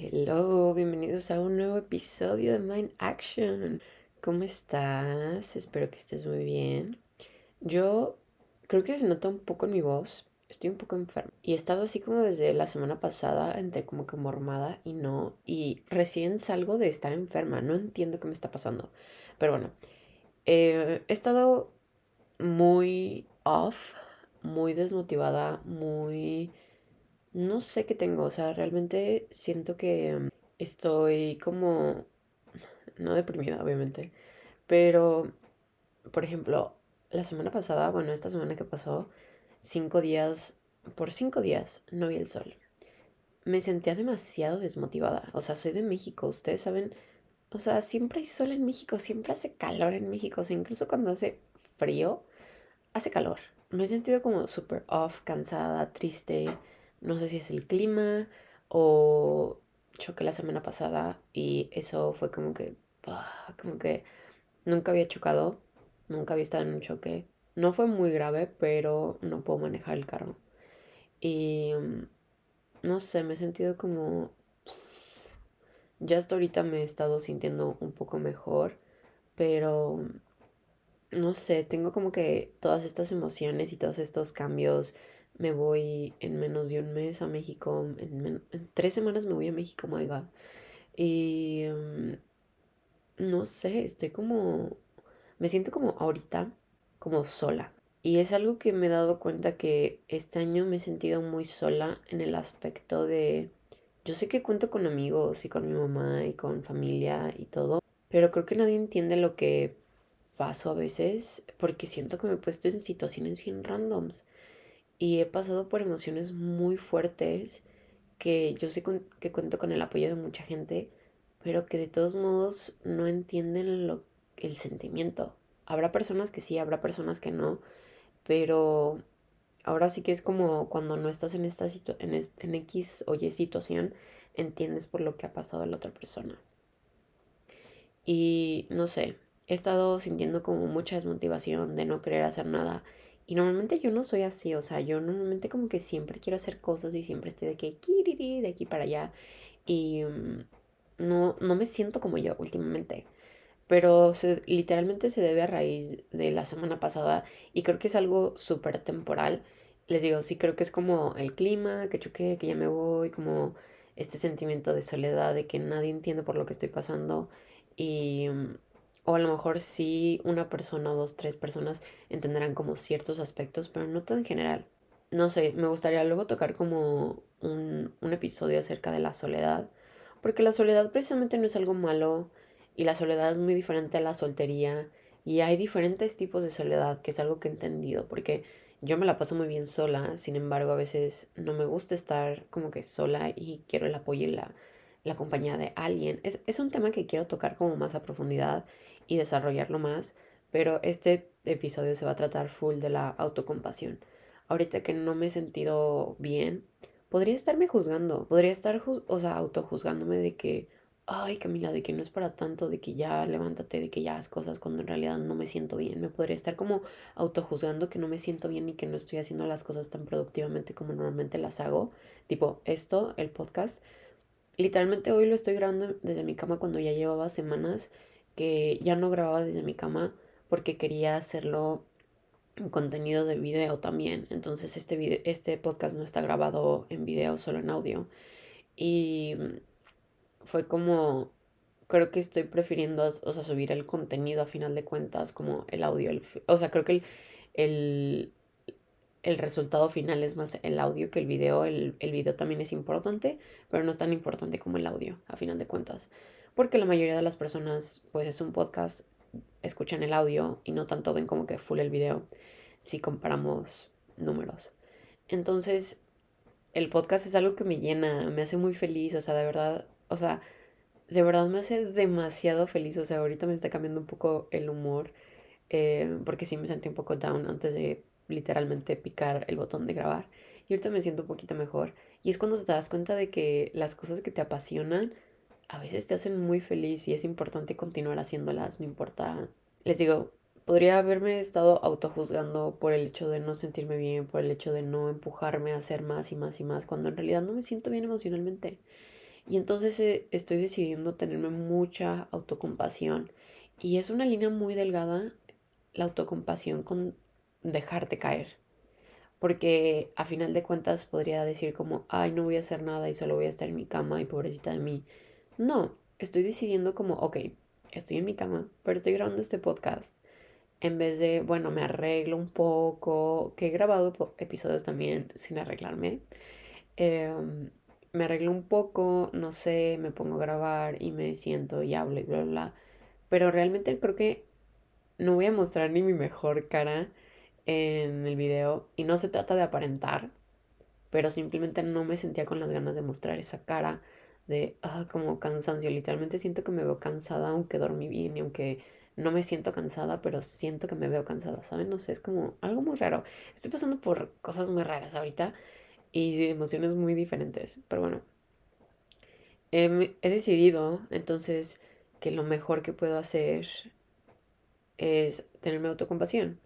Hello, bienvenidos a un nuevo episodio de Mind Action. ¿Cómo estás? Espero que estés muy bien. Yo creo que se nota un poco en mi voz. Estoy un poco enferma. Y he estado así como desde la semana pasada, entre como que mormada y no. Y recién salgo de estar enferma. No entiendo qué me está pasando. Pero bueno, eh, he estado muy off, muy desmotivada, muy no sé qué tengo, o sea, realmente siento que mm, estoy como, no deprimida, obviamente, pero, por ejemplo, la semana pasada, bueno, esta semana que pasó, cinco días, por cinco días no vi el sol. Me sentía demasiado desmotivada, o sea, soy de México, ustedes saben, o sea, siempre hay sol en México, siempre hace calor en México, o sea, incluso cuando hace frío, hace calor. Me he sentido como súper off, cansada, triste no sé si es el clima o choqué la semana pasada y eso fue como que, ah, como que nunca había chocado, nunca había estado en un choque. No fue muy grave, pero no puedo manejar el carro. Y mm, no sé, me he sentido como... Ya hasta ahorita me he estado sintiendo un poco mejor, pero no sé, tengo como que todas estas emociones y todos estos cambios me voy en menos de un mes a México. En, tres semanas me voy a México, my God. Y mm, no sé, estoy como. Me siento como ahorita, como sola. Y es algo que me he dado cuenta que este año me he sentido muy sola en el aspecto de. Yo sé que cuento con amigos y con mi mamá y con familia y todo, pero creo que nadie entiende lo que paso a veces porque siento que me he puesto en situaciones bien randoms y he pasado por emociones muy fuertes que yo sé que cuento con el apoyo de mucha gente, pero que de todos modos no entienden lo, el sentimiento. Habrá personas que sí, habrá personas que no, pero ahora sí que es como cuando no estás en esta en, en X o Y situación, entiendes por lo que ha pasado la otra persona. Y no sé, he estado sintiendo como mucha desmotivación de no querer hacer nada y normalmente yo no soy así, o sea, yo normalmente como que siempre quiero hacer cosas y siempre estoy de que de aquí para allá. Y mm, no, no me siento como yo últimamente. Pero literalmente se debe a raíz de la semana pasada y creo que es algo súper temporal. Les digo, sí creo que es como el clima, que choqué, que ya me voy, como este sentimiento de soledad, de que nadie entiende por lo que estoy pasando. Y mm, o a lo mejor sí una persona, dos, tres personas entenderán como ciertos aspectos, pero no todo en general. No sé, me gustaría luego tocar como un, un episodio acerca de la soledad, porque la soledad precisamente no es algo malo y la soledad es muy diferente a la soltería y hay diferentes tipos de soledad, que es algo que he entendido, porque yo me la paso muy bien sola, sin embargo a veces no me gusta estar como que sola y quiero el apoyo y la, la compañía de alguien. Es, es un tema que quiero tocar como más a profundidad y desarrollarlo más, pero este episodio se va a tratar full de la autocompasión. Ahorita que no me he sentido bien, podría estarme juzgando, podría estar, o sea, autojuzgándome de que, ay Camila, de que no es para tanto, de que ya levántate, de que ya haz cosas cuando en realidad no me siento bien. Me podría estar como autojuzgando que no me siento bien y que no estoy haciendo las cosas tan productivamente como normalmente las hago. Tipo, esto, el podcast. Literalmente hoy lo estoy grabando desde mi cama cuando ya llevaba semanas que ya no grababa desde mi cama porque quería hacerlo en contenido de video también. Entonces este, este podcast no está grabado en video, solo en audio. Y fue como, creo que estoy prefiriendo, o sea, subir el contenido a final de cuentas, como el audio. o sea, creo que el, el, el, resultado final es más el audio que el video. El, el video también es importante, pero no es tan importante como el audio, a final de cuentas porque la mayoría de las personas, pues es un podcast, escuchan el audio y no tanto ven como que full el video si comparamos números. Entonces, el podcast es algo que me llena, me hace muy feliz, o sea, de verdad, o sea, de verdad me hace demasiado feliz, o sea, ahorita me está cambiando un poco el humor, eh, porque sí me sentí un poco down antes de literalmente picar el botón de grabar, y ahorita me siento un poquito mejor, y es cuando te das cuenta de que las cosas que te apasionan, a veces te hacen muy feliz y es importante continuar haciéndolas, no importa. Les digo, podría haberme estado autojuzgando por el hecho de no sentirme bien, por el hecho de no empujarme a hacer más y más y más, cuando en realidad no me siento bien emocionalmente. Y entonces eh, estoy decidiendo tenerme mucha autocompasión. Y es una línea muy delgada la autocompasión con dejarte caer. Porque a final de cuentas podría decir como, ay, no voy a hacer nada y solo voy a estar en mi cama y pobrecita de mí. No, estoy decidiendo como, ok, estoy en mi cama, pero estoy grabando este podcast. En vez de, bueno, me arreglo un poco, que he grabado episodios también sin arreglarme. Em, me arreglo un poco, no sé, me pongo a grabar y me siento y hablo y bla, bla, bla. Pero realmente creo que no voy a mostrar ni mi mejor cara en el video. Y no se trata de aparentar, pero simplemente no me sentía con las ganas de mostrar esa cara de ah, como cansancio. Literalmente siento que me veo cansada aunque dormí bien y aunque no me siento cansada, pero siento que me veo cansada, ¿saben? No sé, es como algo muy raro. Estoy pasando por cosas muy raras ahorita y emociones muy diferentes, pero bueno. he decidido entonces que lo mejor que puedo hacer es tenerme autocompasión.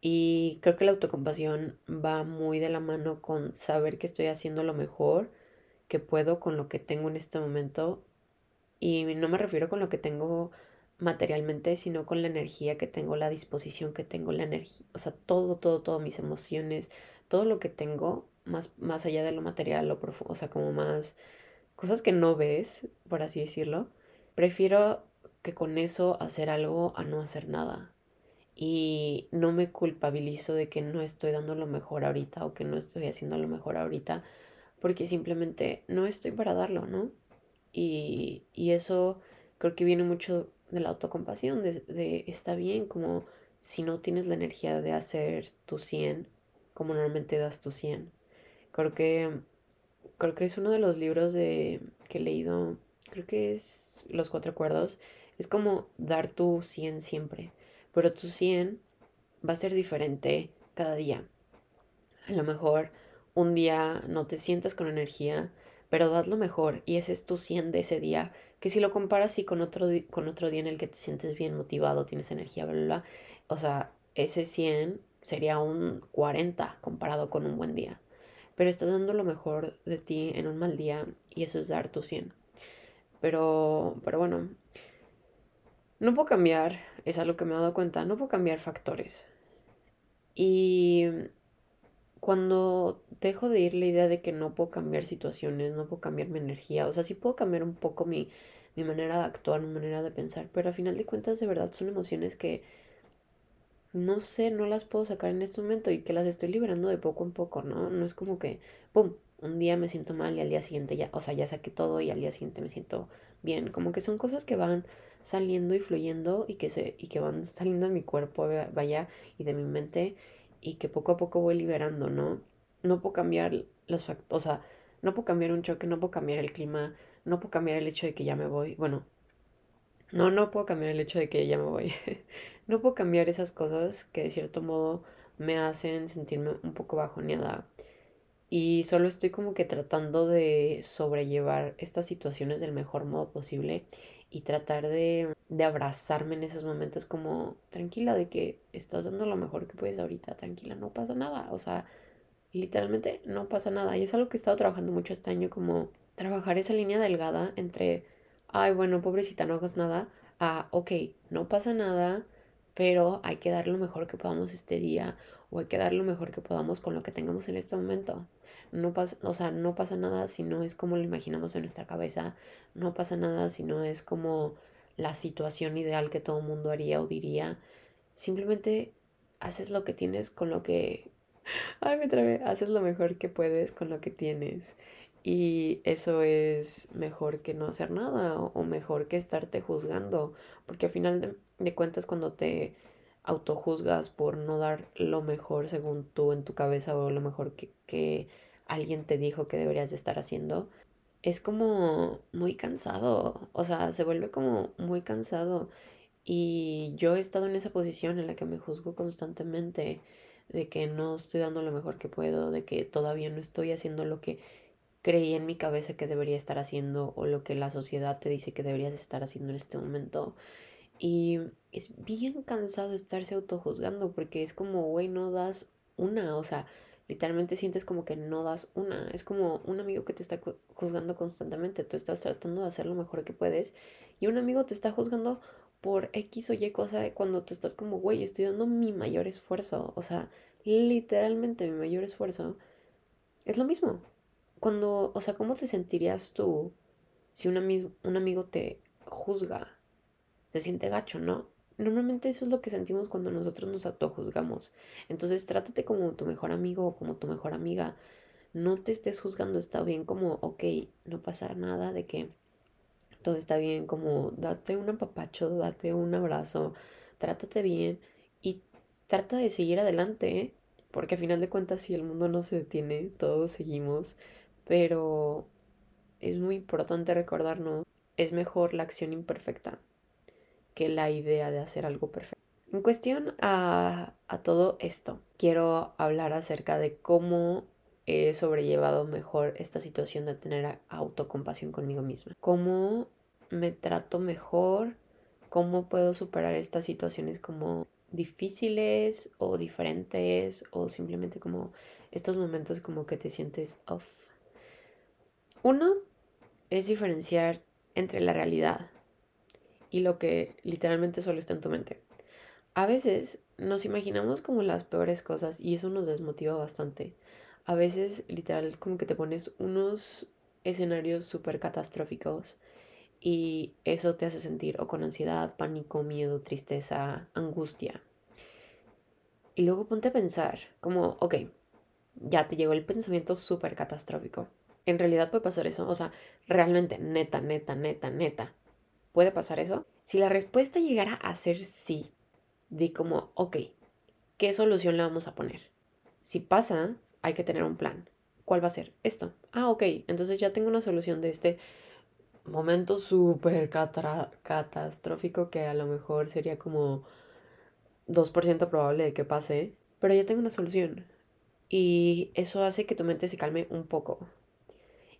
Y creo que la autocompasión va muy de la mano con saber que estoy haciendo lo mejor que puedo con lo que tengo en este momento. Y no me refiero con lo que tengo materialmente, sino con la energía que tengo, la disposición que tengo, la energía, o sea, todo, todo, todo, mis emociones, todo lo que tengo, más, más allá de lo material, lo profundo, o sea, como más cosas que no ves, por así decirlo. Prefiero que con eso hacer algo a no hacer nada. Y no me culpabilizo de que no estoy dando lo mejor ahorita o que no estoy haciendo lo mejor ahorita, porque simplemente no estoy para darlo, ¿no? Y, y eso creo que viene mucho de la autocompasión, de, de está bien como si no tienes la energía de hacer tu 100, como normalmente das tu 100. Creo que, creo que es uno de los libros de, que he leído, creo que es Los Cuatro Acuerdos, es como dar tu 100 siempre, pero tu 100 va a ser diferente cada día. A lo mejor un día no te sientas con energía, pero das lo mejor y ese es tu 100 de ese día, que si lo comparas y con otro, con otro día en el que te sientes bien motivado, tienes energía, bla, bla, bla, o sea, ese 100 sería un 40 comparado con un buen día. Pero estás dando lo mejor de ti en un mal día y eso es dar tu 100. Pero, pero bueno, no puedo cambiar, es algo que me he dado cuenta, no puedo cambiar factores. Y cuando dejo de ir la idea de que no puedo cambiar situaciones, no puedo cambiar mi energía, o sea, sí puedo cambiar un poco mi, mi manera de actuar, mi manera de pensar, pero a final de cuentas de verdad son emociones que no sé, no las puedo sacar en este momento y que las estoy liberando de poco en poco, ¿no? No es como que, ¡pum! Un día me siento mal y al día siguiente ya, o sea, ya saqué todo y al día siguiente me siento bien, como que son cosas que van saliendo y fluyendo y que, se, y que van saliendo de mi cuerpo, vaya, y de mi mente y que poco a poco voy liberando, ¿no? No puedo cambiar los o sea, no puedo cambiar un choque, no puedo cambiar el clima, no puedo cambiar el hecho de que ya me voy, bueno, no, no puedo cambiar el hecho de que ya me voy, no puedo cambiar esas cosas que de cierto modo me hacen sentirme un poco bajoneada. Y solo estoy como que tratando de sobrellevar estas situaciones del mejor modo posible y tratar de, abrazarme en esos momentos como tranquila de que estás dando lo mejor que puedes ahorita, tranquila, no pasa nada, o sea, literalmente no pasa nada. Y es algo que he estado trabajando mucho este año, como trabajar esa línea delgada entre, ay, bueno, pobrecita, no hagas nada, a, ok, no pasa nada, pero hay que dar lo mejor que podamos este día o hay que dar lo mejor que podamos con lo que tengamos en este momento. No pasa, o sea, no pasa nada si no es como lo imaginamos en nuestra cabeza, no pasa nada si no es como la situación ideal que todo mundo haría o diría. Simplemente haces lo que tienes con lo que... Ay, me trabé. Haces lo mejor que puedes con lo que tienes. Y eso es mejor que no hacer nada o mejor que estarte juzgando. Porque al final de, cuentas cuando te autojuzgas por no dar lo mejor según tú en tu cabeza o lo mejor que alguien te dijo que deberías de estar haciendo, es como muy cansado, o sea, se vuelve como muy cansado. Y yo he estado en esa posición en la que me juzgo constantemente de que no estoy dando lo mejor que puedo, de que todavía no estoy haciendo lo que creí en mi cabeza que debería estar haciendo o lo que la sociedad te dice que deberías estar haciendo en este momento. Y es bien cansado estarse autojuzgando porque es como, güey, no das una, o sea, literalmente sientes como que no das una. Es como un amigo que te está juzgando constantemente. Tú estás tratando de hacer lo mejor que puedes y un amigo te está juzgando por X o Y cosa cuando tú estás como, güey, estoy dando mi mayor esfuerzo. O sea, literalmente mi mayor esfuerzo. Es lo mismo. Cuando, o sea, ¿cómo te sentirías tú si un, un amigo te juzga? Se siente gacho, ¿no? Normalmente eso es lo que sentimos cuando nosotros nos autojuzgamos. Entonces trátate como tu mejor amigo o como tu mejor amiga. No te estés juzgando, está bien como, ok, no pasa nada de que todo está bien, como date un apapacho, date un abrazo, trátate bien y trata de seguir adelante, ¿eh? porque a final de cuentas si el mundo no se detiene, todos seguimos, pero es muy importante recordarnos, es mejor la acción imperfecta que la idea de hacer algo perfecto. En cuestión a, todo esto, quiero hablar acerca de cómo he sobrellevado mejor esta situación de tener autocompasión conmigo misma. Cómo me trato mejor, cómo puedo superar estas situaciones como difíciles o diferentes o simplemente como estos momentos como que te sientes off. Uno es diferenciar entre la realidad y lo que literalmente solo está en tu mente. A veces nos imaginamos como las peores cosas y eso nos desmotiva bastante. A veces literal como que te pones unos escenarios súper catastróficos y eso te hace sentir o con ansiedad, pánico, miedo, tristeza, angustia. Y luego ponte a pensar como, ok, ya te llegó el pensamiento súper catastrófico. ¿En realidad puede pasar eso? O sea, realmente, neta, neta, neta, neta. ¿Puede pasar eso? Si la respuesta llegara a ser sí, di como, ok, ¿qué solución le vamos a poner? Si pasa, hay que tener un plan. ¿Cuál va a ser? Esto. Ah, ok, entonces ya tengo una solución de este momento súper catastrófico que a lo mejor sería como 2% probable de que pase, pero ya tengo una solución. Y eso hace que tu mente se calme un poco.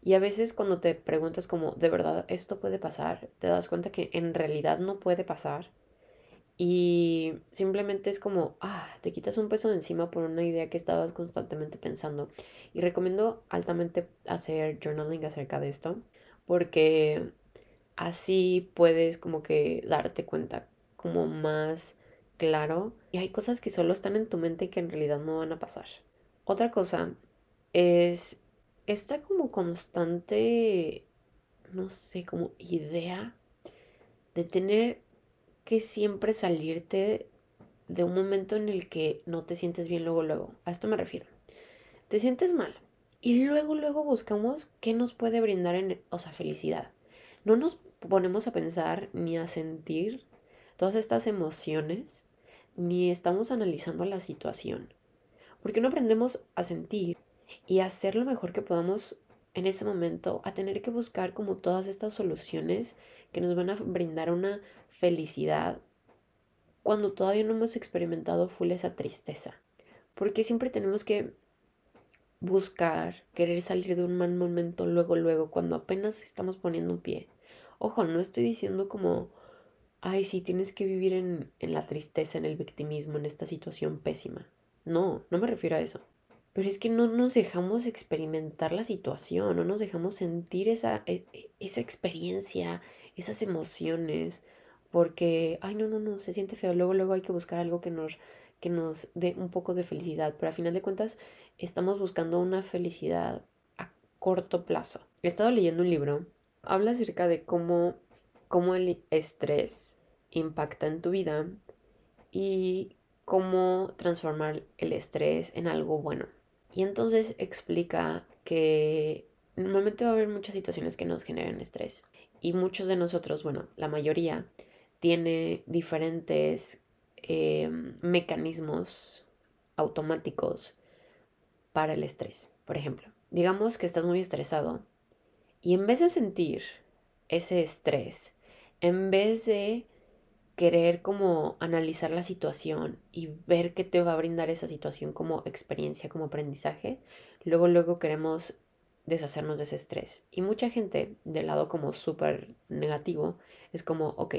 Y a veces cuando te preguntas como, ¿de verdad esto puede pasar? Te das cuenta que en realidad no puede pasar. Y simplemente es como, ah, te quitas un peso de encima por una idea que estabas constantemente pensando. Y recomiendo altamente hacer journaling acerca de esto, porque así puedes como que darte cuenta como más claro. Y hay cosas que solo están en tu mente y que en realidad no van a pasar. Otra cosa es esta como constante, no sé, como idea de tener que siempre salirte de un momento en el que no te sientes bien luego, luego. A esto me refiero. Te sientes mal y luego, luego buscamos qué nos puede brindar, en, o sea, felicidad. No nos ponemos a pensar ni a sentir todas estas emociones, ni estamos analizando la situación. Porque no aprendemos a sentir y hacer lo mejor que podamos en ese momento, a tener que buscar como todas estas soluciones que nos van a brindar una felicidad cuando todavía no hemos experimentado full esa tristeza. Porque siempre tenemos que buscar, querer salir de un mal momento luego, luego, cuando apenas estamos poniendo un pie. Ojo, no estoy diciendo como, ay, sí, tienes que vivir en, en la tristeza, en el victimismo, en esta situación pésima. No, no me refiero a eso. Pero es que no nos dejamos experimentar la situación, no nos dejamos sentir esa, e, e, esa experiencia, esas emociones, porque, ay, no, no, no, se siente feo. Luego, luego hay que buscar algo que nos, que nos dé un poco de felicidad. Pero a final de cuentas, estamos buscando una felicidad a corto plazo. He estado leyendo un libro, habla acerca de cómo, cómo el estrés impacta en tu vida y cómo transformar el estrés en algo bueno. Y entonces explica que normalmente va a haber muchas situaciones que nos generan estrés. Y muchos de nosotros, bueno, la mayoría, tiene diferentes eh, mecanismos automáticos para el estrés. Por ejemplo, digamos que estás muy estresado y en vez de sentir ese estrés, en vez de querer como analizar la situación y ver qué te va a brindar esa situación como experiencia, como aprendizaje, luego luego queremos deshacernos de ese estrés. Y mucha gente del lado como súper negativo es como, ok,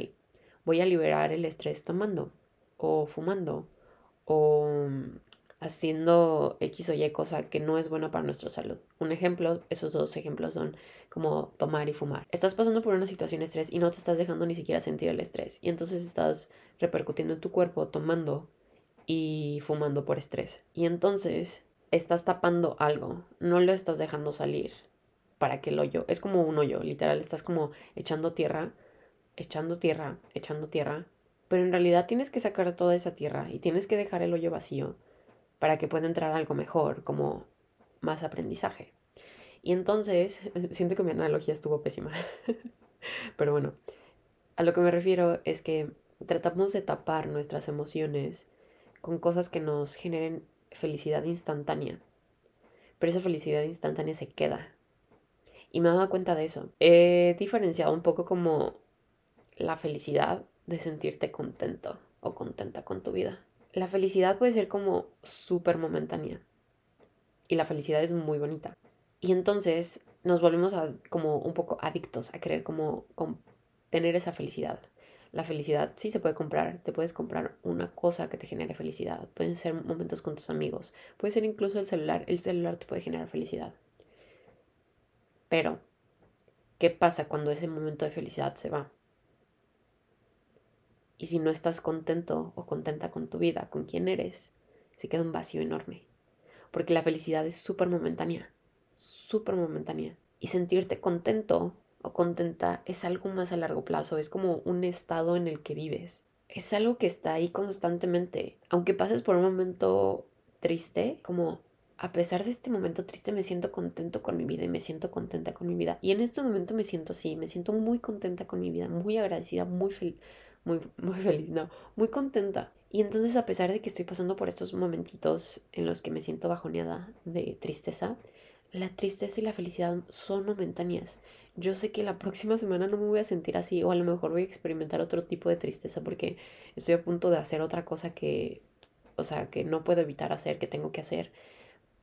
voy a liberar el estrés tomando o fumando o mm, haciendo X o Y cosa que no es buena para nuestra salud. Un ejemplo, esos dos ejemplos son como tomar y fumar. Estás pasando por una situación de estrés y no te estás dejando ni siquiera sentir el estrés. Y entonces estás repercutiendo en tu cuerpo tomando y fumando por estrés. Y entonces estás tapando algo, no lo estás dejando salir para que el hoyo, es como un hoyo, literal, estás como echando tierra, echando tierra, echando tierra, pero en realidad tienes que sacar toda esa tierra y tienes que dejar el hoyo vacío para que pueda entrar algo mejor, como más aprendizaje. Y entonces, siento que mi analogía estuvo pésima, pero bueno, a lo que me refiero es que tratamos de tapar nuestras emociones con cosas que nos generen felicidad instantánea. Pero esa felicidad instantánea se queda. Y me he dado cuenta de eso. He diferenciado un poco como la felicidad de sentirte contento o contenta con tu vida. La felicidad puede ser como súper momentánea. Y la felicidad es muy bonita. Y entonces nos volvemos a, como un poco adictos a querer como, como tener esa felicidad. La felicidad sí se puede comprar, te puedes comprar una cosa que te genere felicidad, pueden ser momentos con tus amigos, puede ser incluso el celular, el celular te puede generar felicidad. Pero, ¿qué pasa cuando ese momento de felicidad se va? Y si no estás contento o contenta con tu vida, con quién eres, se queda un vacío enorme. Porque la felicidad es súper momentánea, súper momentánea. Y sentirte contento o contenta es algo más a largo plazo, es como un estado en el que vives. Es algo que está ahí constantemente. Aunque pases por un momento triste, como a pesar de este momento triste me siento contento con mi vida y me siento contenta con mi vida. Y en este momento me siento así, me siento muy contenta con mi vida, muy agradecida, muy feliz, muy, muy feliz, no, muy contenta. Y entonces a pesar de que estoy pasando por estos momentitos en los que me siento bajoneada de tristeza, la tristeza y la felicidad son momentáneas. Yo sé que la próxima semana no me voy a sentir así o a lo mejor voy a experimentar otro tipo de tristeza porque estoy a punto de hacer otra cosa que, o sea, que no puedo evitar hacer, que tengo que hacer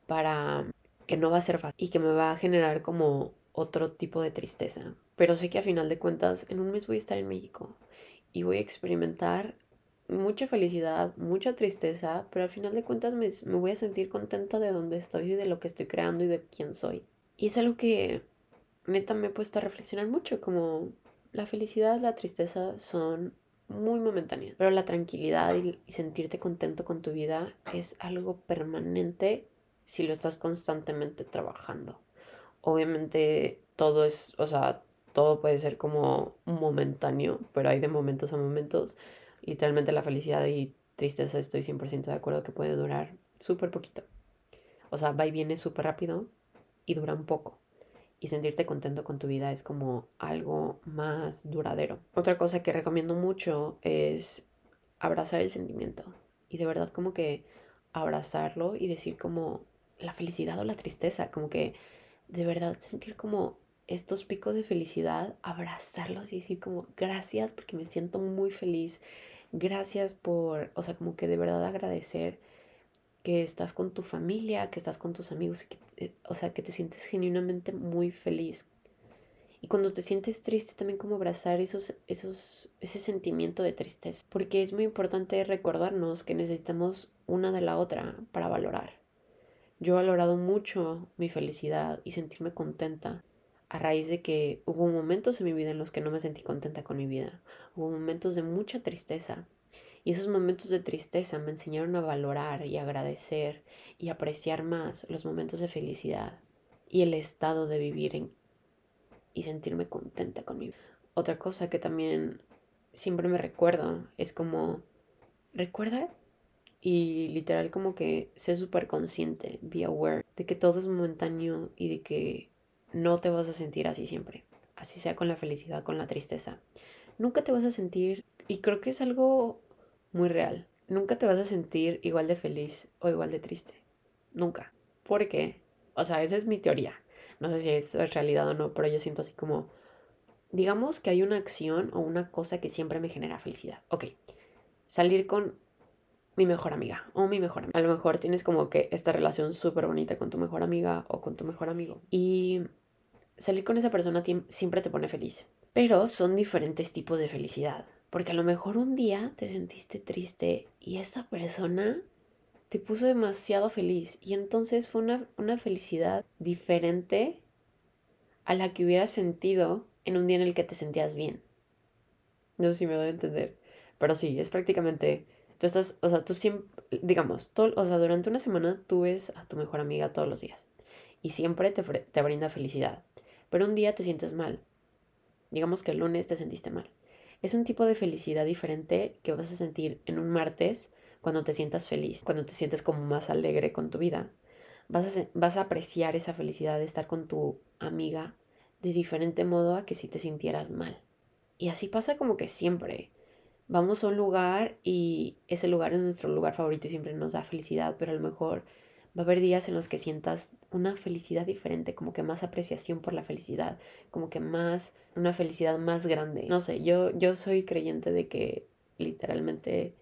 para que no va a ser fácil y que me va a generar como otro tipo de tristeza. Pero sé que a final de cuentas en un mes voy a estar en México y voy a experimentar mucha felicidad, mucha tristeza, pero al final de cuentas me, me, voy a sentir contenta de donde estoy y de lo que estoy creando y de quién soy. Y es algo que neta me he puesto a reflexionar mucho, como la felicidad, la tristeza son muy momentáneas, pero la tranquilidad y, y sentirte contento con tu vida es algo permanente si lo estás constantemente trabajando. Obviamente todo es, o sea, todo puede ser como momentáneo, pero hay de momentos a momentos literalmente la felicidad y tristeza estoy 100% de acuerdo que puede durar súper poquito. O sea, va y viene súper rápido y dura un poco. Y sentirte contento con tu vida es como algo más duradero. Otra cosa que recomiendo mucho es abrazar el sentimiento. Y de verdad como que abrazarlo y decir como la felicidad o la tristeza. Como que de verdad sentir como estos picos de felicidad, abrazarlos y decir como gracias porque me siento muy feliz, gracias por, o sea, como que de verdad agradecer que estás con tu familia, que estás con tus amigos, que, eh, o sea, que te sientes genuinamente muy feliz. Y cuando te sientes triste, también como abrazar esos, esos, ese sentimiento de tristeza. Porque es muy importante recordarnos que necesitamos una de la otra para valorar. Yo he valorado mucho mi felicidad y sentirme contenta a raíz de que hubo momentos en mi vida en los que no me sentí contenta con mi vida. Hubo momentos de mucha tristeza. Y esos momentos de tristeza me enseñaron a valorar y agradecer y apreciar más los momentos de felicidad y el estado de vivir en, y sentirme contenta con mi vida. Otra cosa que también siempre me recuerdo es como, recuerda y literal como que sé súper consciente, be aware de que todo es momentáneo y de que no te vas a sentir así siempre. Así sea con la felicidad, con la tristeza. Nunca te vas a sentir, y creo que es algo muy real, nunca te vas a sentir igual de feliz o igual de triste. Nunca. ¿Por qué? O sea, esa es mi teoría. No sé si es realidad o no, pero yo siento así como, digamos que hay una acción o una cosa que siempre me genera felicidad. Ok, salir con mi mejor amiga o mi mejor amiga. A lo mejor tienes como que esta relación súper bonita con tu mejor amiga o con tu mejor amigo. Y salir con esa persona siempre te pone feliz. Pero son diferentes tipos de felicidad. Porque a lo mejor un día te sentiste triste y esa persona te puso demasiado feliz. Y entonces fue una, una felicidad diferente a la que hubieras sentido en un día en el que te sentías bien. No sé si me doy a entender. Pero sí, es prácticamente. Tú estás, o sea, tú siempre, digamos, todo, o sea, durante una semana tú ves a tu mejor amiga todos los días. Y siempre te, te brinda felicidad. Pero un día te sientes mal. Digamos que el lunes te sentiste mal. Es un tipo de felicidad diferente que vas a sentir en un martes cuando te sientas feliz, cuando te sientes como más alegre con tu vida. Vas a, vas a apreciar esa felicidad de estar con tu amiga de diferente modo a que si te sintieras mal. Y así pasa como que siempre. Vamos a un lugar y ese lugar es nuestro lugar favorito y siempre nos da felicidad, pero a lo mejor va a haber días en los que sientas una felicidad diferente, como que más apreciación por la felicidad, como que más, una felicidad más grande. No sé, yo, yo soy creyente de que literalmente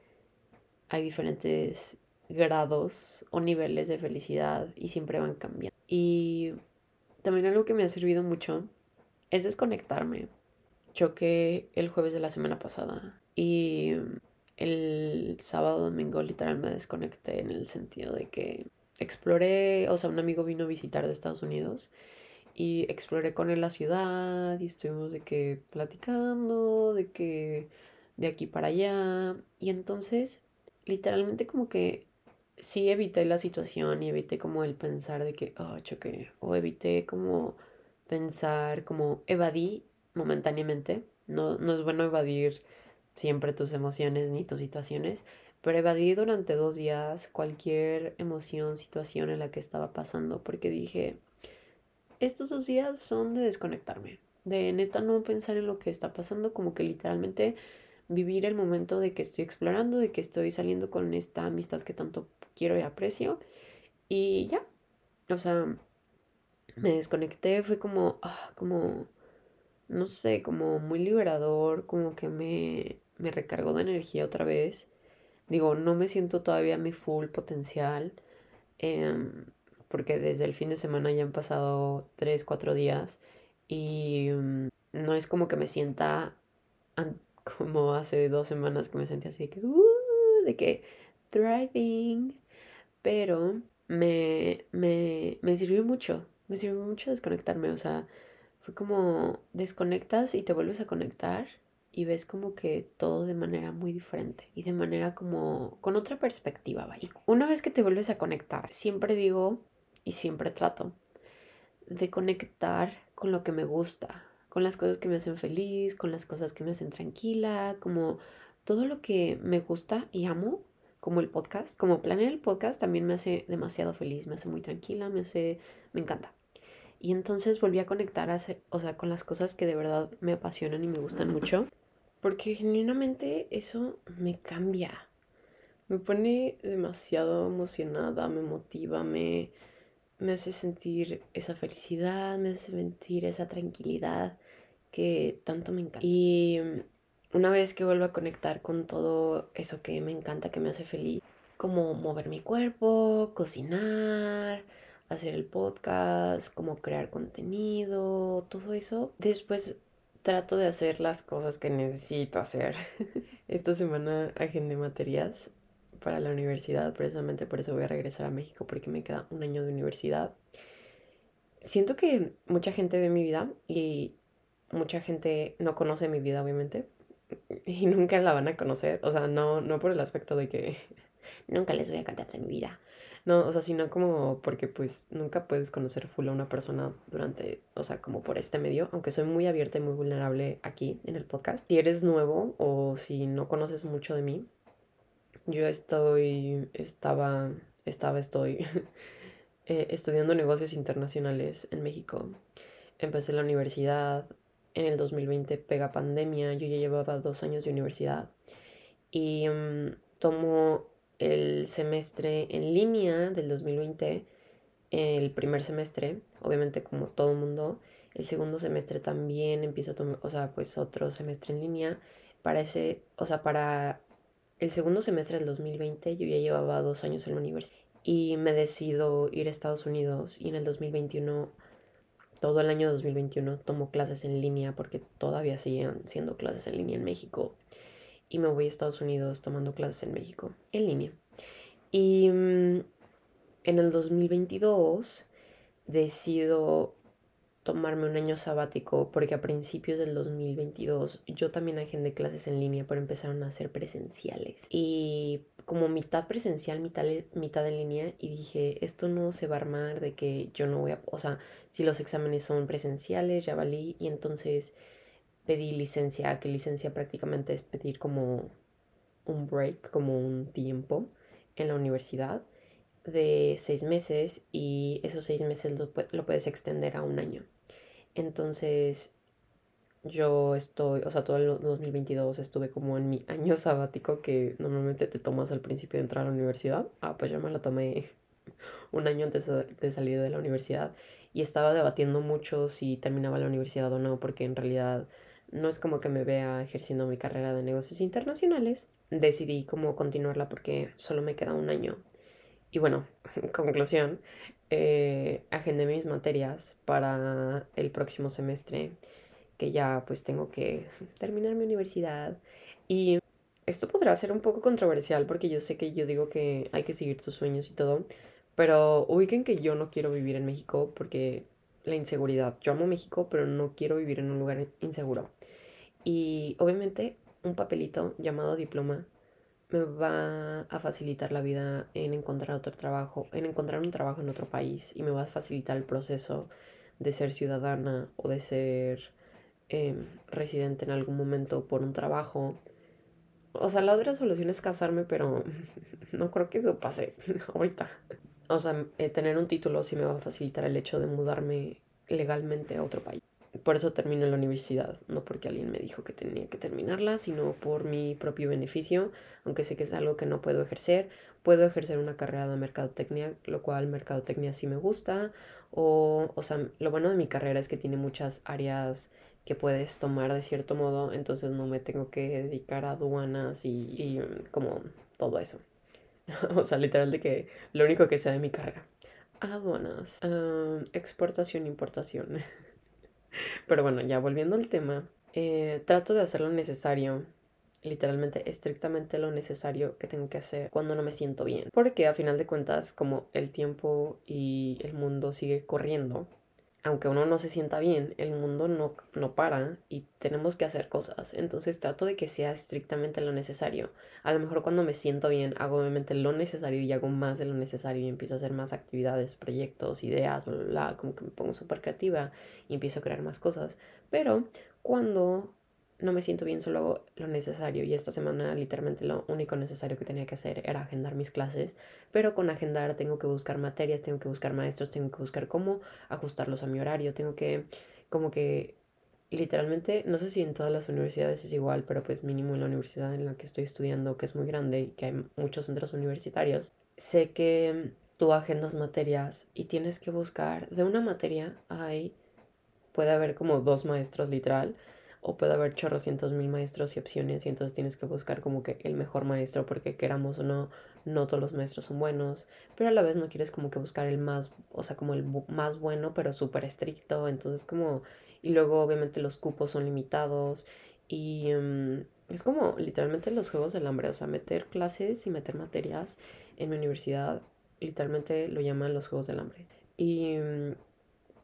hay diferentes grados o niveles de felicidad y siempre van cambiando. Y también algo que me ha servido mucho es desconectarme. Choqué el jueves de la semana pasada y el sábado domingo literal me desconecté en el sentido de que exploré, o sea, un amigo vino a visitar de Estados Unidos y exploré con él la ciudad y estuvimos de que platicando, de que de aquí para allá y entonces literalmente como que sí evité la situación y evité como el pensar de que, oh, choqué, o evité como pensar, como evadí momentáneamente. No, no es bueno evadir siempre tus emociones ni tus situaciones, pero evadí durante dos días cualquier emoción, situación en la que estaba pasando, porque dije, estos dos días son de desconectarme, de neta no pensar en lo que está pasando, como que literalmente vivir el momento de que estoy explorando, de que estoy saliendo con esta amistad que tanto quiero y aprecio. Y ya, o sea, me desconecté, fue como, ah, como, no sé, como muy liberador, como que me, me recargó de energía otra vez. Digo, no me siento todavía a mi full potencial, em, porque desde el fin de semana ya han pasado 3, 4 días y mm, no es como que me sienta como hace dos semanas que me sentía así que, uh, de que, driving. Pero me, me, me sirvió mucho, me sirvió mucho desconectarme, o sea, fue como desconectas y te vuelves a conectar y ves como que todo de manera muy diferente y de manera como con otra perspectiva, vaya. Una vez que te vuelves a conectar, siempre digo y siempre trato de conectar con lo que me gusta, con las cosas que me hacen feliz, con las cosas que me hacen tranquila, como todo lo que me gusta y amo, como el podcast, como planear el podcast también me hace demasiado feliz, me hace muy tranquila, me hace, me encanta. Y entonces volví a conectar, a, o sea, con las cosas que de verdad me apasionan y me gustan mucho, porque genuinamente eso me cambia, me pone demasiado emocionada, me motiva, me, me hace sentir esa felicidad, me hace sentir esa tranquilidad que tanto me encanta. Y una vez que vuelvo a conectar con todo eso que me encanta, que me hace feliz, como mover mi cuerpo, cocinar, hacer el podcast, como crear contenido, todo eso, después trato de hacer las cosas que necesito hacer. Esta semana agendé materias para la universidad, precisamente por eso voy a regresar a México porque me queda un año de universidad. Siento que mucha gente ve mi vida y mucha gente no conoce mi vida, obviamente, y nunca la van a conocer. O sea, no, no por el aspecto de que nunca les voy a contar de mi vida. No, o sea, sino como porque pues nunca puedes conocer full a una persona durante, o sea, como por este medio, aunque soy muy abierta y muy vulnerable aquí en el podcast. Si eres nuevo o si no conoces mucho de mí, yo estoy, estaba, estaba, estoy eh, estudiando negocios internacionales en México. Empecé la universidad, en el 2020 pega pandemia, yo ya llevaba dos años de universidad y mm, tomo el semestre en línea del 2020, el primer semestre, obviamente como todo mundo, el segundo semestre también empiezo a tomar, o sea, pues otro semestre en línea. Para ese, o sea, para el segundo semestre del 2020 yo ya llevaba dos años en la universidad y me decido ir a Estados Unidos y en el 2021, todo el año 2021, tomo clases en línea porque todavía siguen siendo clases en línea en México y me voy a Estados Unidos tomando clases en México en línea. Y mm, en el 2022 decido tomarme un año sabático porque a principios del 2022 yo también agendé clases en línea, pero empezaron a ser presenciales. Y como mitad presencial, mitad, mitad en línea, y dije, esto no se va a armar de que yo no voy a, o sea, si los exámenes son presenciales, ya valí, y entonces pedí licencia, que licencia prácticamente es pedir como un break, como un tiempo en la universidad de seis meses y esos seis meses lo, lo, puedes extender a un año. Entonces, yo estoy, o sea, todo el 2022 estuve como en mi año sabático que normalmente te tomas al principio de entrar a la universidad. Ah, pues yo me lo tomé un año antes de salir de la universidad y estaba debatiendo mucho si terminaba la universidad o no, porque en realidad no es como que me vea ejerciendo mi carrera de negocios internacionales. Decidí como continuarla porque solo me queda un año. Y bueno, conclusión, eh, agendé mis materias para el próximo semestre, que ya pues tengo que terminar mi universidad. Y esto podrá ser un poco controversial porque yo sé que yo digo que hay que seguir tus sueños y todo, pero ubiquen que yo no quiero vivir en México porque la inseguridad. Yo amo México, pero no quiero vivir en un lugar inseguro. Y obviamente un papelito llamado diploma me va a facilitar la vida en encontrar otro trabajo, en encontrar un trabajo en otro país y me va a facilitar el proceso de ser ciudadana o de ser em, residente en algún momento por un trabajo. O sea, la otra solución es casarme, pero no creo que eso pase ahorita. O sea, eh, tener un título sí me va a facilitar el hecho de mudarme legalmente a otro país por eso termino la universidad, no porque alguien me dijo que tenía que terminarla, sino por mi propio beneficio, aunque sé que es algo que no puedo ejercer. Puedo ejercer una carrera de mercadotecnia, lo cual mercadotecnia sí me gusta, o, o sea, lo bueno de mi carrera es que tiene muchas áreas que puedes tomar de cierto modo, entonces no me tengo que dedicar a aduanas y, y como todo eso. o sea, literal de que lo único que sea de mi carrera. Aduanas, uh, exportación, importación. Pero bueno, ya volviendo al tema, eh, trato de hacer lo necesario, literalmente, estrictamente lo necesario que tengo que hacer cuando no me siento bien. Porque a final de cuentas, como el tiempo y el mundo sigue corriendo, aunque uno no se sienta bien, el mundo no, no para y tenemos que hacer cosas. Entonces trato de que sea estrictamente lo necesario. A lo mejor cuando me siento bien hago obviamente lo necesario y hago más de lo necesario y empiezo a hacer más actividades, proyectos, ideas, bla, bla, bla, como que me pongo súper creativa y empiezo a crear más cosas. Pero cuando no me siento bien, solo hago lo necesario. Y esta semana literalmente lo único necesario que tenía que hacer era agendar mis clases. Pero con agendar tengo que buscar materias, tengo que buscar maestros, tengo que buscar cómo ajustarlos a mi horario. Tengo que, como que, literalmente, no sé si en todas las universidades es igual, pero pues mínimo en la universidad en la que estoy estudiando, que es muy grande y que hay muchos centros universitarios, sé que tú agendas materias y tienes que buscar, de una materia hay, puede haber como dos maestros literal o puede haber chorrocientos mil maestros y opciones y entonces tienes que buscar como que el mejor maestro porque queramos o no, no todos los maestros son buenos, pero a la vez no quieres como que buscar el más, o sea, como el más bueno pero súper estricto, entonces como, y luego obviamente los cupos son limitados y um, es como literalmente los juegos del hambre, o sea, meter clases y meter materias en mi universidad, literalmente lo llaman los juegos del hambre. Y um,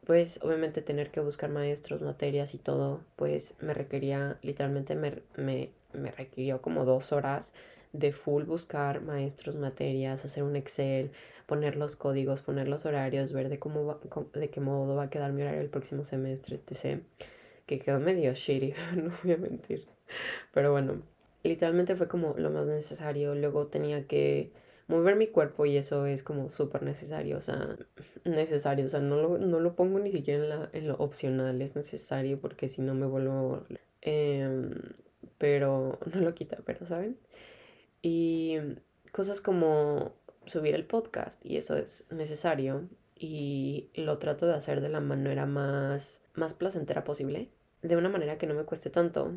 pues obviamente tener que buscar maestros, materias y todo, pues me requería, literalmente me, me, me requirió como dos horas de full buscar maestros, materias, hacer un Excel, poner los códigos, poner los horarios, ver de cómo va, de qué modo va a quedar mi horario el próximo semestre, etc. Que quedó medio shitty, no voy a mentir. Pero bueno, literalmente fue como lo más necesario. Luego tenía que mover mi cuerpo y eso es como súper necesario, o sea, necesario, o sea, no lo, no lo pongo ni siquiera en, la, en lo opcional, es necesario porque si no me vuelvo... Eh, pero no lo quita, pero ¿saben? Y cosas como subir el podcast y eso es necesario y lo trato de hacer de la manera más, más placentera posible, de una manera que no me cueste tanto.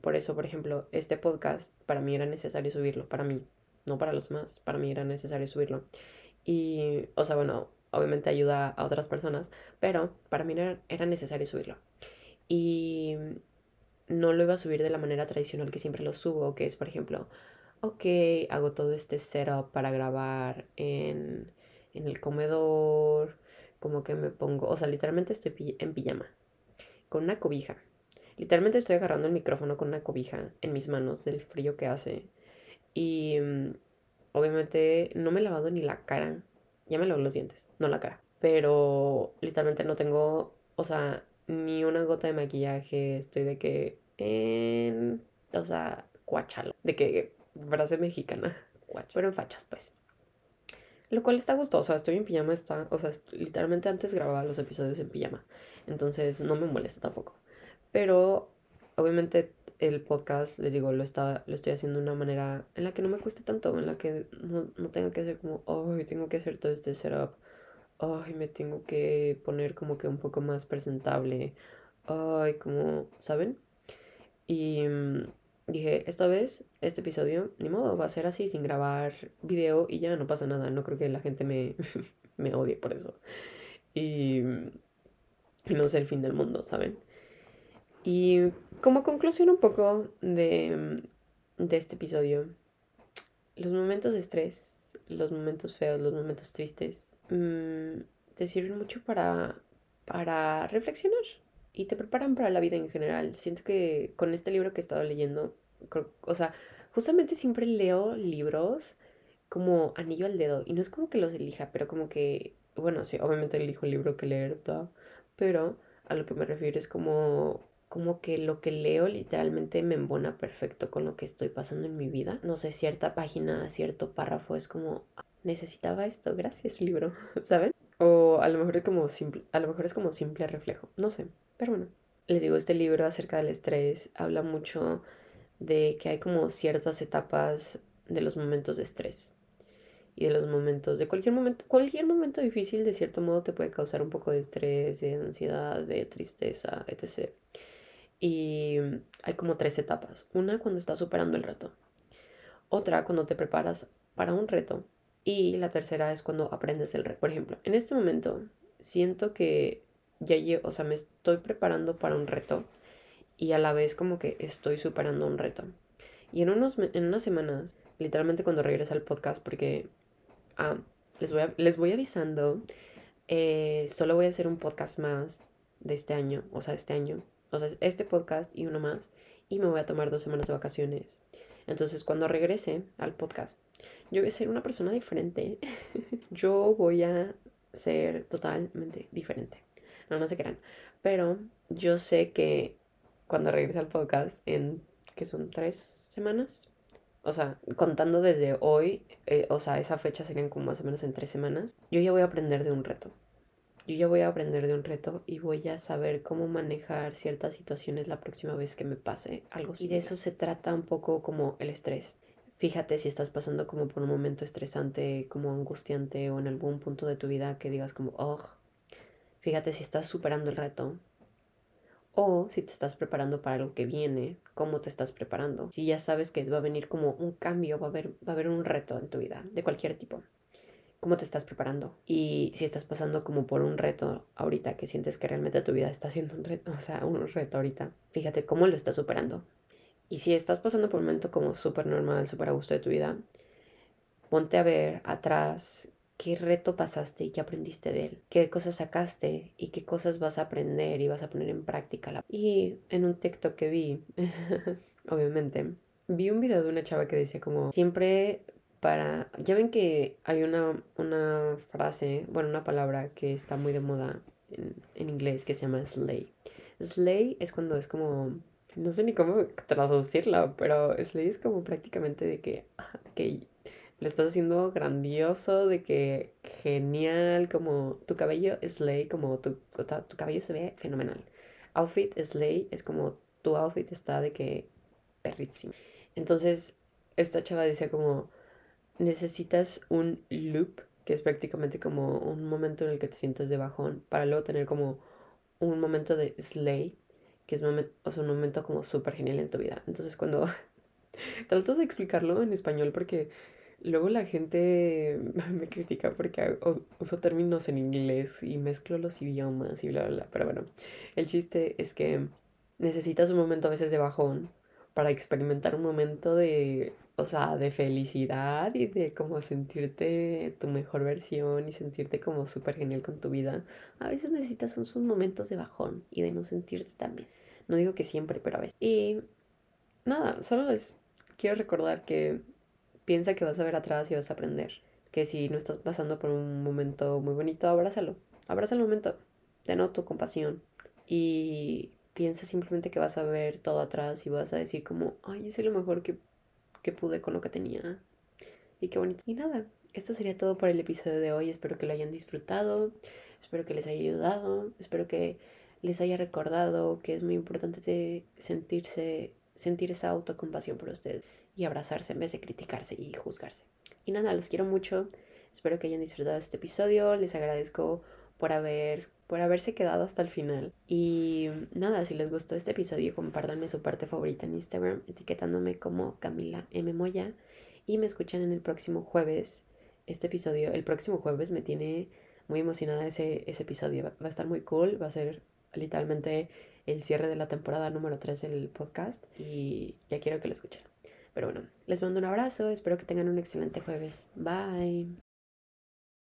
Por eso, por ejemplo, este podcast para mí era necesario subirlo, para mí, no para los demás, para mí era necesario subirlo. Y, o sea, bueno, obviamente ayuda a otras personas, pero para mí era, era necesario subirlo. Y no lo iba a subir de la manera tradicional que siempre lo subo, que es, por ejemplo, ok, hago todo este setup para grabar en, en el comedor, como que me pongo, o sea, literalmente estoy en pijama, con una cobija. Literalmente estoy agarrando el micrófono con una cobija en mis manos del frío que hace. Y mm, obviamente no me he lavado ni la cara. Ya me lavo los dientes, no la cara. Pero literalmente no tengo, o sea, ni una gota de maquillaje. Estoy de que en, o sea, cuachalo. De que frase mexicana. Pero en fachas, pues. Lo cual está gustoso, estoy en pijama, está, o sea, literalmente antes grababa los episodios en pijama, entonces no me molesta tampoco. Pero obviamente el podcast, les digo, lo, está, lo estoy haciendo de una manera en la que no me cueste tanto, en la que no, no tenga que hacer como, ay, tengo que hacer todo este setup, ay, me tengo que poner como que un poco más presentable, ay, como, ¿saben? Y mm, dije, esta vez, este episodio, ni modo, va a ser así, sin grabar video y ya no pasa nada. No creo que la gente me, me odie por eso. Y, y no es el fin del mundo, ¿saben? Y como conclusión un poco de, de este episodio, los momentos de estrés, los momentos feos, los momentos tristes, mmm, te sirven mucho para, para reflexionar y te preparan para la vida en general. Siento que con este libro que he estado leyendo, o sea, justamente siempre leo libros como anillo al dedo y no es como que los elija, pero como que, bueno, sí, obviamente elijo el libro que leer, todo, pero a lo que me refiero es como como que lo que leo literalmente me embona perfecto con lo que estoy pasando en mi vida. No sé, cierta página, cierto párrafo es como necesitaba esto, gracias libro, ¿saben? O a lo mejor es como simple, a lo mejor es como simple reflejo, no sé. Pero bueno, les digo, este libro acerca del estrés habla mucho de que hay como ciertas etapas de los momentos de estrés y de los momentos, de cualquier momento, cualquier momento difícil de cierto modo te puede causar un poco de estrés, de ansiedad, de tristeza, etc. Y hay como tres etapas. Una cuando estás superando el reto. Otra cuando te preparas para un reto. Y la tercera es cuando aprendes el reto. Por ejemplo, en este momento siento que ya llevo, o sea, me estoy preparando para un reto y a la vez como que estoy superando un reto. Y en, unos, en unas semanas, literalmente cuando regrese al podcast, porque ah, les, voy les voy avisando, eh, solo voy a hacer un podcast más de este año, o sea, este año, o sea, este podcast y uno más, y me voy a tomar dos semanas de vacaciones. Entonces, cuando regrese al podcast, yo voy a ser una persona diferente. yo voy a ser totalmente diferente no, no se crean. Pero yo sé que cuando regrese al podcast, en que son tres semanas, o sea, contando desde hoy, eh, o sea, esa fecha serían como más o menos en tres semanas, yo ya voy a aprender de un reto. Yo ya voy a aprender de un reto y voy a saber cómo manejar ciertas situaciones la próxima vez que me pase algo. Y de eso se trata un poco como el estrés. Fíjate si estás pasando como por un momento estresante, como angustiante o en algún punto de tu vida que digas como, oh, Fíjate si estás superando el reto o si te estás preparando para lo que viene, cómo te estás preparando. Si ya sabes que va a venir como un cambio, va a haber, va a haber un reto en tu vida, de cualquier tipo. ¿Cómo te estás preparando? Y si estás pasando como por un reto ahorita, que sientes que realmente tu vida está siendo un reto, o sea, un reto ahorita, fíjate cómo lo estás superando. Y si estás pasando por un momento como súper normal, súper a gusto de tu vida, ponte a ver atrás qué reto pasaste y qué aprendiste de él, qué cosas sacaste y qué cosas vas a aprender y vas a poner en práctica. Y en un texto que vi, obviamente, vi un video de una chava que decía como, siempre para, ya ven que hay una, una frase, bueno, una palabra que está muy de moda en, en inglés que se llama slay. Slay es cuando es como no sé ni cómo traducirla, pero slay es como prácticamente de que, que lo estás haciendo grandioso, de que genial, como tu cabello slay, como tu, o sea, tu cabello se ve fenomenal. Outfit slay es como tu outfit está de que perrísimo. Entonces, esta chava decía como, necesitas un loop, que es prácticamente como un momento en el que te sientes de bajón, para luego tener como un momento de slay, que es un momento como súper genial en tu vida. Entonces, cuando trato de explicarlo en español, porque Luego la gente me critica porque uso términos en inglés y mezclo los idiomas y bla, bla, bla. Pero bueno, el chiste es que necesitas un momento a veces de bajón para experimentar un momento de, o sea, de felicidad y de como sentirte tu mejor versión y sentirte como súper genial con tu vida, a veces necesitas sus momentos de bajón y de no sentirte tan bien. No digo que siempre, pero a veces. Y nada, solo les quiero recordar que piensa que vas a ver atrás y vas a aprender. Que si no estás pasando por un momento muy bonito, abrázalo. Abraza el momento. Ten compasión. Y piensa simplemente que vas a ver todo atrás y vas a decir como, ay, hice lo mejor que que pude con lo que tenía. Y qué bonito. Y nada, esto sería todo por el episodio de hoy. Espero que lo hayan disfrutado. Espero que les haya ayudado. Espero que les haya recordado que es muy importante sentirse, sentir esa autocompasión por ustedes y abrazarse en vez de criticarse y juzgarse. Y nada, los quiero mucho. Espero que hayan disfrutado este episodio. Les agradezco por haber por haberse quedado hasta el final. Y nada, si les gustó este episodio, compártanme su parte favorita en Instagram, etiquetándome como Camila M. Moya. Y me escuchan en el próximo jueves. Este episodio, el próximo jueves me tiene muy emocionada ese, ese episodio. Va, a estar muy cool, va a ser literalmente el cierre de la temporada número 3 del podcast. Y ya quiero que lo escuchen. Pero bueno, les mando un abrazo, espero que tengan un excelente jueves. Bye.